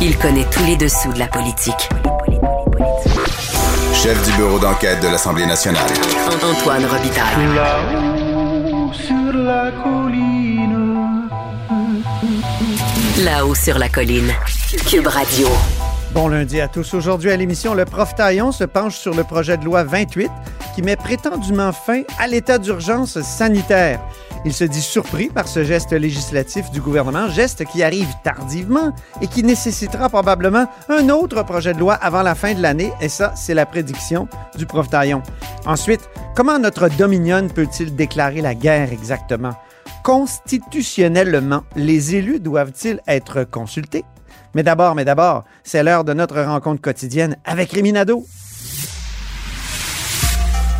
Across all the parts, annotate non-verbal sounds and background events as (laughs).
Il connaît tous les dessous de la politique. Chef du bureau d'enquête de l'Assemblée nationale. Antoine Robitaille. Là-haut sur la colline. Là-haut sur la colline. Cube Radio. Bon lundi à tous. Aujourd'hui à l'émission, le prof Taillon se penche sur le projet de loi 28 qui met prétendument fin à l'état d'urgence sanitaire. Il se dit surpris par ce geste législatif du gouvernement, geste qui arrive tardivement et qui nécessitera probablement un autre projet de loi avant la fin de l'année, et ça, c'est la prédiction du prof Taillon. Ensuite, comment notre Dominion peut-il déclarer la guerre exactement? Constitutionnellement, les élus doivent-ils être consultés? Mais d'abord, mais d'abord, c'est l'heure de notre rencontre quotidienne avec Réminado.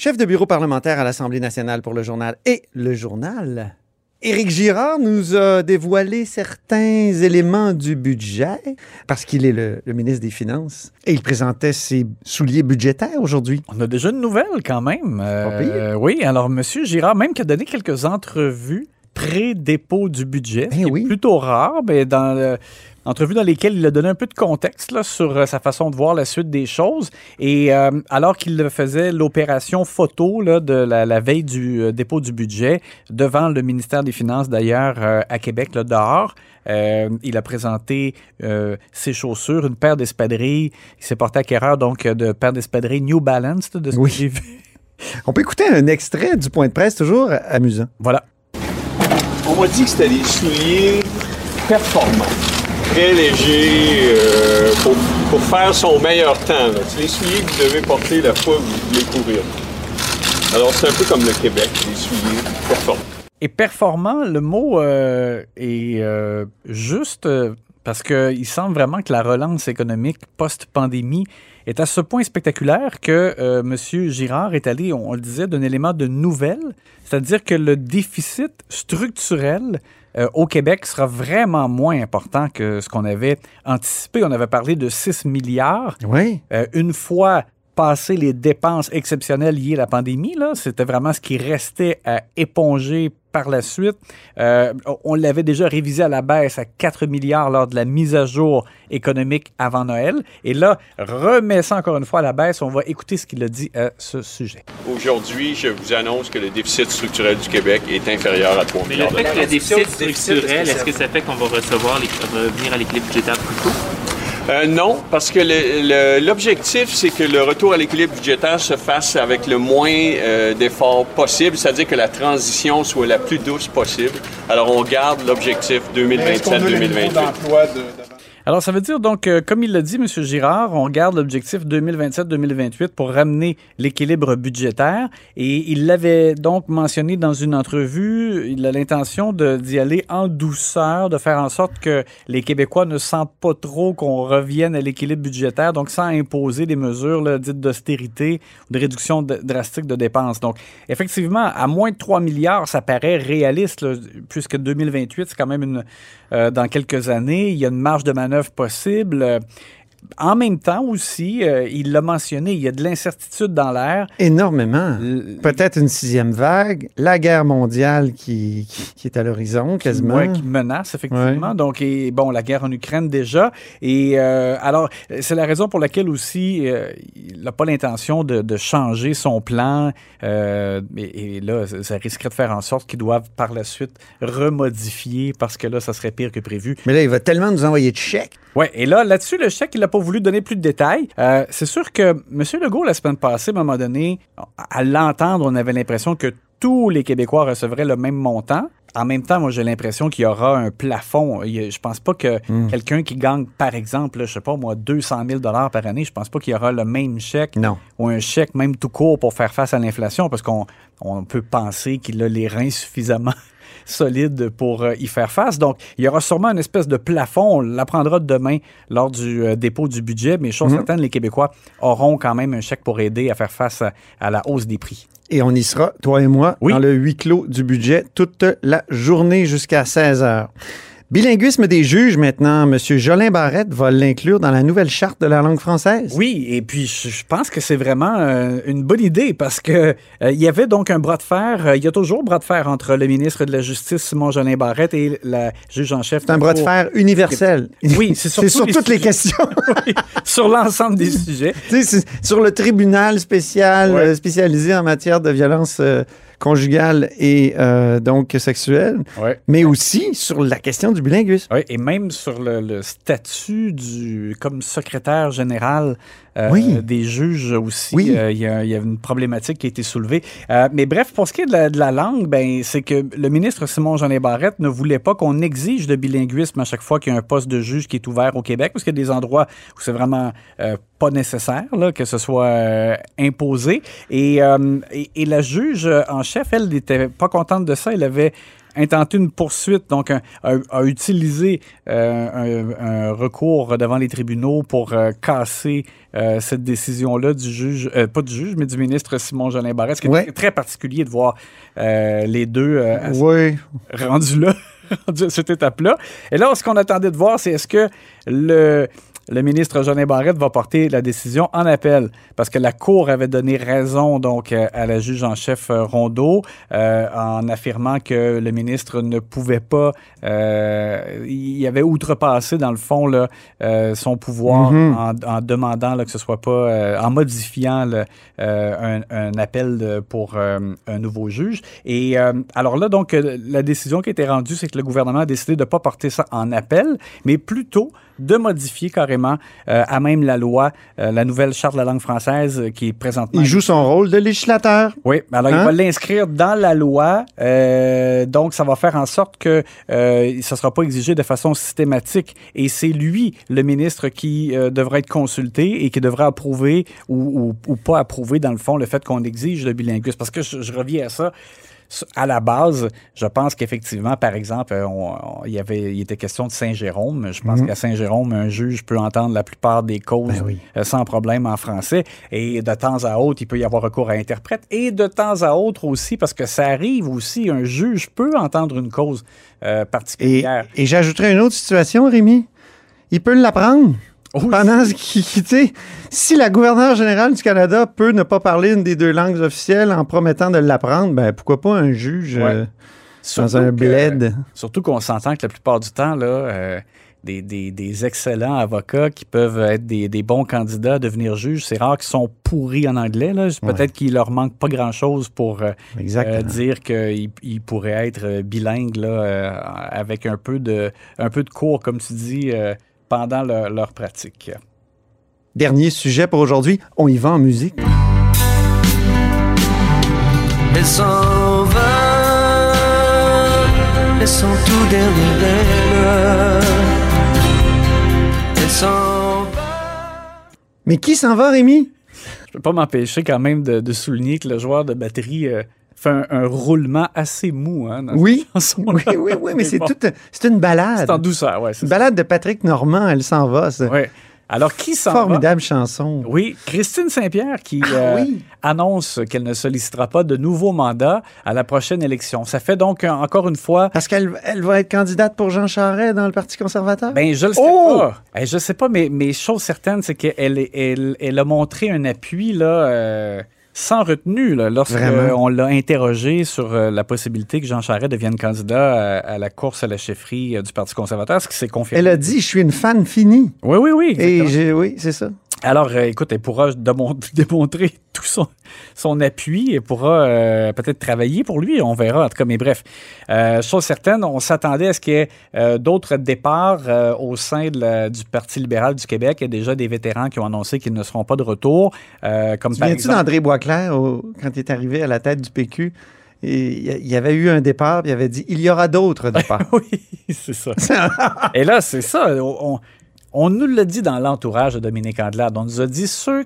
Chef de bureau parlementaire à l'Assemblée nationale pour le journal et le journal. Éric Girard nous a dévoilé certains éléments du budget parce qu'il est le, le ministre des Finances et il présentait ses souliers budgétaires aujourd'hui. On a déjà une nouvelle quand même. Pas pire. Euh, oui, alors M. Girard, même qui a donné quelques entrevues pré-dépôt du budget, Ben ce qui oui. est plutôt rare, mais dans le- entrevues dans lesquelles il a donné un peu de contexte là, sur euh, sa façon de voir la suite des choses. Et euh, alors qu'il faisait l'opération photo là, de la, la veille du euh, dépôt du budget devant le ministère des Finances d'ailleurs euh, à Québec, là, dehors, euh, il a présenté euh, ses chaussures, une paire d'espadrilles. Il s'est porté acquéreur donc de paire d'espadrilles New Balance, là, de ce Oui. que j'ai vu. (laughs) On peut écouter un extrait du point de presse, toujours amusant. Voilà. On m'a dit que c'était des souliers performants, très légers, euh, pour, faire son meilleur temps. C'est les souliers que vous devez porter la fois que vous voulez courir. Alors, c'est un peu comme le Québec, des souliers. Et performant, le mot euh, est euh, juste parce qu'il semble vraiment que la relance économique post-pandémie est à ce point spectaculaire que euh, M. Girard est allé, on, on le disait, d'un élément de nouvelle, c'est-à-dire que le déficit structurel euh, au Québec sera vraiment moins important que ce qu'on avait anticipé. On avait parlé de 6 milliards. Oui. Euh, une fois passé les dépenses exceptionnelles liées à la pandémie, là, c'était vraiment ce qui restait à éponger par la suite. Euh, on l'avait déjà révisé à la baisse à 4 milliards lors de la mise à jour économique avant Noël. Et là, remet ça encore une fois à la baisse. On va écouter ce qu'il a dit à ce sujet. Aujourd'hui, je vous annonce que le déficit structurel du Québec est inférieur à 3 Mais le milliards fait que le déficit structurel, est-ce que ça fait qu'on va recevoir les, revenir à l'équilibre budgétaire plus tôt? Euh, non, parce que l'objectif, c'est que le retour à l'équilibre budgétaire se fasse avec le moins euh, d'efforts possible, c'est-à-dire que la transition soit la plus douce possible. Alors, on garde l'objectif 2027-2028. Alors, ça veut dire donc, euh, comme il l'a dit, M. Girard, on garde l'objectif 2027-2028 pour ramener l'équilibre budgétaire. Et il l'avait donc mentionné dans une entrevue. Il a l'intention d'y aller en douceur, de faire en sorte que les Québécois ne sentent pas trop qu'on revienne à l'équilibre budgétaire, donc sans imposer des mesures dites d'austérité ou de réduction drastique de dépenses. Donc, effectivement, à moins de 3 milliards, ça paraît réaliste, puisque 2028, c'est quand même une, euh, dans quelques années. Il y a une marge de manœuvre possible. En même temps aussi, euh, il l'a mentionné, il y a de l'incertitude dans l'air. Énormément. L- Peut-être une sixième vague, la guerre mondiale qui, qui, qui est à l'horizon quasiment. Ouais, qui menace, effectivement. Donc, et, bon, la guerre en Ukraine déjà. Et euh, alors, c'est la raison pour laquelle aussi euh, il n'a pas l'intention de, de changer son plan. Et, et là, ça, risquerait de faire en sorte qu'il doive par la suite remodifier parce que là, ça serait pire que prévu. Mais là, il va tellement nous envoyer de chèques. Ouais, et là, là-dessus, le chèque, il n'a pas voulu donner plus de détails. Euh, c'est sûr que M. Legault, la semaine passée, à un moment donné, à l'entendre, on avait l'impression que tous les Québécois recevraient le même montant. En même temps, moi, j'ai l'impression qu'il y aura un plafond. Je pense pas que quelqu'un qui gagne, par exemple, je sais pas moi, 200 000 par année, je pense pas qu'il y aura le même chèque Non. ou un chèque même tout court pour faire face à l'inflation parce qu'on on peut penser qu'il a les reins suffisamment (laughs) solide pour euh, y faire face. Donc, il y aura sûrement une espèce de plafond. On l'apprendra demain lors du euh, dépôt du budget, mais chose Mhm. certaine, les Québécois auront quand même un chèque pour aider à faire face à, à la hausse des prix. Et on y sera, toi et moi, Oui. dans le huis clos du budget toute la journée jusqu'à 16 heures. Bilinguisme des juges maintenant. M. Jolin Barrette va l'inclure dans la nouvelle charte de la langue française. Oui, et puis je, pense que c'est vraiment euh, une bonne idée parce que euh, il y avait donc un bras de fer. euh, il y a toujours bras de fer entre le ministre de la Justice, Simon Jolin Barrette, et la juge en chef. C'est un bras de fer universel. Oui, c'est (laughs) sur, toutes les questions. (laughs) Oui, sur l'ensemble des sujets. (laughs) Sur le tribunal spécial Ouais. spécialisé en matière de violence conjugale et euh, donc sexuelle, Ouais. mais aussi sur la question du bilinguisme. Oui, et même sur le, le statut du comme secrétaire général euh, Oui. des juges aussi, Oui. euh, il y, a- il y a une problématique qui a été soulevée. Euh, mais bref, pour ce qui est de la, de la langue, ben, c'est que le ministre Simon Jean Barrette ne voulait pas qu'on exige de bilinguisme à chaque fois qu'il y a un poste de juge qui est ouvert au Québec, parce qu'il y a des endroits où c'est vraiment pas nécessaire là, que ce soit euh, imposé. Et, euh, et, et la juge en chef, elle n'était pas contente de ça. Elle avait intenté une poursuite, donc a, a utilisé euh, un, un recours devant les tribunaux pour euh, casser euh, cette décision-là du juge, pas du juge, mais du ministre Simon Jolin Barrette, ce qui est Ouais. très, très particulier de voir les deux rendus là, (laughs) rendus à cette étape-là. Et là, ce qu'on attendait de voir, c'est est-ce que le, le ministre Jean Barrette va porter la décision en appel, parce que la Cour avait donné raison donc euh, à la juge en chef euh, Rondeau euh, en affirmant que le ministre ne pouvait pas, euh, il avait outrepassé dans le fond là, euh, son pouvoir Mhm. en, en demandant là, que ce soit pas, en modifiant un, un appel pour un nouveau juge. Et alors là, donc, la décision qui a été rendue, c'est que le gouvernement a décidé de ne pas porter ça en appel, mais plutôt de modifier carrément euh, à même la loi, euh, la nouvelle charte de la langue française euh, qui est présentement... Il joue son rôle de législateur. Oui, alors Hein? il va l'inscrire dans la loi, donc ça va faire en sorte que euh, ça ne sera pas exigé de façon systématique. Et c'est lui, le ministre, qui euh, devra être consulté et qui devra approuver ou, ou- ou pas approuver, dans le fond, le fait qu'on exige le bilinguisme. Parce que je, je reviens à ça. À la base, je pense qu'effectivement, par exemple, euh, on- on- il y avait, il était question de Saint-Jérôme. Je pense qu'à Saint-Jérôme, un juge peut entendre la plupart des causes Ben oui. euh, sans problème en français. Et de temps à autre, il peut y avoir recours à interprète. Et de temps à autre aussi, parce que ça arrive aussi, un juge peut entendre une cause euh, Et, particulière. et j'ajouterais une autre situation, Rémi. Il peut l'apprendre. Oh, Pendant ce (laughs) qui, qui- tu si la gouverneure générale du Canada peut ne pas parler une des deux langues officielles en promettant de l'apprendre, ben pourquoi pas un juge Ouais. euh, surtout dans un bled? Surtout qu'on s'entend que la plupart du temps, là, euh, des, des- des excellents avocats qui peuvent être des, des bons candidats à devenir juges, c'est rare qu'ils sont pourris en anglais. là. Peut-être qu'il leur manque pas grand-chose pour euh, dire qu'ils ils pourraient être bilingues là, avec un peu, de, un peu de cours, comme tu dis, pendant leur, leur pratique. Dernier sujet pour aujourd'hui, on y va en musique. Elle s'en va, laissant tout derrière elle. Elle s'en va. Mais qui s'en va, Rémi? Je peux pas m'empêcher quand même de, de souligner que le joueur de batterie euh, fait un, un roulement assez mou hein, dans Oui. cette. Oui, oui, oui, mais c'est bon. tout, c'est une balade. C'est en douceur, ouais. c'est Une ça. balade de Patrick Normand, elle s'en va. ça. Ouais. Alors, qui s'en va? Formidable chanson. Oui, Christine Saint-Pierre qui Ah euh, oui. annonce qu'elle ne sollicitera pas de nouveau mandat à la prochaine élection. Ça fait donc, euh, encore une fois, Parce qu'elle elle va être candidate pour Jean Charest dans le Parti conservateur? Ben, je le sais Oh! pas. Eh, je sais pas, mais, mais chose certaine, c'est qu'elle elle, elle a montré un appui là, euh, sans retenue là, lorsque Vraiment? euh, on l'a interrogé sur euh, la possibilité que Jean Charest devienne candidat à, à la course à la chefferie euh, du Parti conservateur, ce qui s'est confirmé. Elle a dit, je suis une fan finie. Oui, oui, oui. Et exactement. oui, c'est ça. Alors, euh, écoute, elle pourra démon- (laughs) démontrer tout son, son appui. Elle pourra euh, peut-être travailler pour lui. On verra, en tout cas. Mais bref, euh, chose certaine, on s'attendait à ce qu'il y ait d'autres départs au sein de la- du Parti libéral du Québec. Il y a déjà des vétérans qui ont annoncé qu'ils ne seront pas de retour. comme Tu par viens-tu exemple... d'André Au- quand il est arrivé à la tête du PQ? Il y a- il y avait eu un départ, puis il avait dit il y aura d'autres départs. (laughs) oui, c'est ça. (laughs) Et là, c'est ça. On, on nous l'a dit dans l'entourage de Dominique Andelade. On nous a dit ceux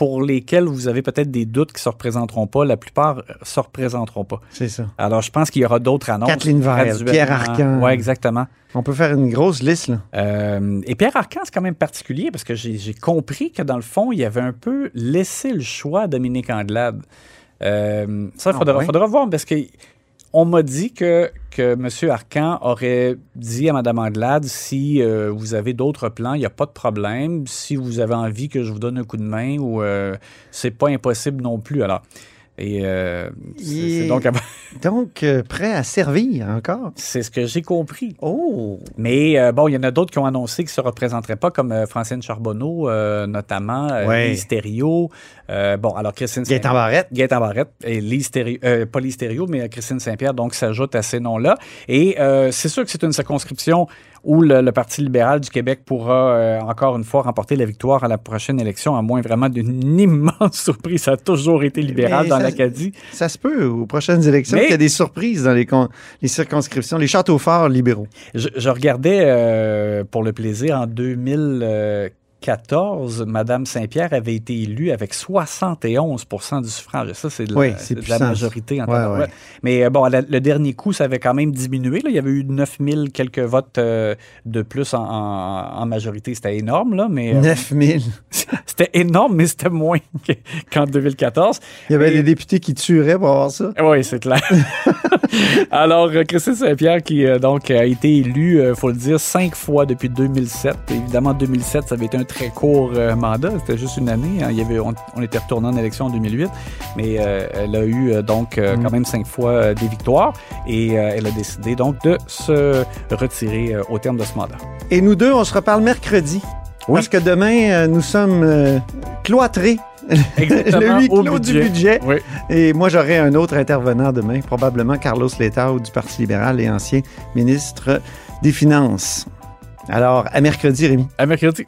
pour lesquels vous avez peut-être des doutes qui se représenteront pas, la plupart euh, se représenteront pas. C'est ça. Alors, je pense qu'il y aura d'autres annonces. Kathleen graduellement. Pierre Arcan. Oui, exactement. On peut faire une grosse liste, là. Euh, et Pierre Arcan, c'est quand même particulier parce que j'ai compris que dans le fond, il avait un peu laissé le choix à Dominique Anglade. Euh, ça, il Ah, faudra, faudra voir parce que on m'a dit que, que M. Arcan aurait dit à Mme Anglade si euh, vous avez d'autres plans, il n'y a pas de problème. Si vous avez envie que je vous donne un coup de main ou euh, c'est pas impossible non plus. Alors, et euh, c'est- c'est est donc, (laughs) Donc, euh, prêt à servir encore. c'est ce que j'ai compris. Oh! Mais euh, bon, il y en a d'autres qui ont annoncé qu'ils ne se représenteraient pas, comme Francine Charbonneau, notamment, Ouais. Euh, bon, alors Christine Gaëtan Barrette. Gaëtan Barrette et euh, pas Thériault, mais Christine Saint-Pierre, donc s'ajoute à ces noms-là. Et c'est sûr que c'est une circonscription où le, le Parti libéral du Québec pourra euh, encore une fois remporter la victoire à la prochaine élection, à moins vraiment d'une (laughs) immense surprise. Ça a toujours été libéral Mais dans l'Acadie. Ça se peut aux prochaines élections qu'il y a des surprises dans les, con- les circonscriptions, les châteaux forts libéraux. Je, je regardais euh, pour le plaisir en 2014, Madame Saint-Pierre avait été élue avec 71% du suffrage. Ça, c'est de, la- Oui, de majorité en. Ouais, ouais. Mais euh, bon, la- le dernier coup, ça avait quand même diminué. là. Il y avait eu 9000 quelques votes euh, de plus en, en- en majorité. C'était énorme, là, mais euh, 9000. (laughs) c'était énorme, mais c'était moins que- qu'en 2014. Il y avait Et- des députés qui tueraient pour avoir ça. oui, c'est clair. (laughs) (laughs) Alors, euh, Christine Saint-Pierre, qui euh, donc a été élue, il faut le dire, cinq fois depuis 2007. Évidemment, 2007, ça avait été un très court euh, mandat. C'était juste une année. hein. Il y avait, on, on était retourné en élection en 2008. Mais euh, elle a eu euh, donc euh, quand même cinq fois euh, des victoires. Et euh, elle a décidé donc de se retirer euh, au terme de ce mandat. Et nous deux, on se reparle mercredi. Parce que demain, euh, nous sommes euh, cloîtrés. (laughs) Exactement, le huis clos du budget. budget. Oui. Et moi, j'aurai un autre intervenant demain, probablement Carlos Letao du Parti libéral et ancien ministre des Finances. Alors, à mercredi, Rémi. À mercredi.